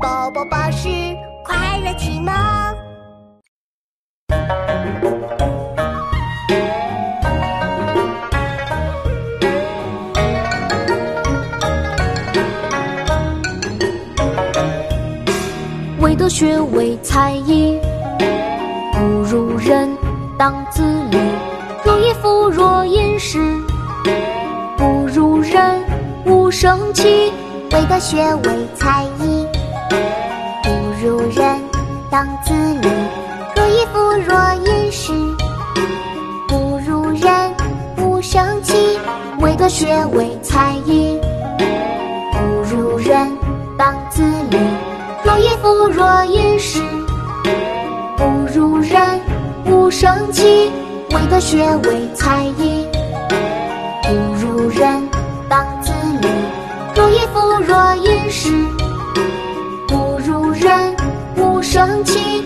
宝宝巴士快乐启蒙。唯德学为才艺，不如人当自砺。若衣服若饮食，不如人无生气。唯德学为才艺，不如人当自砺。若衣服若饮食，不如人勿生气。未得学为才艺，不如人当自砺。若衣服若饮食，不如人勿生气。未得学为才艺，不如人当自。想起。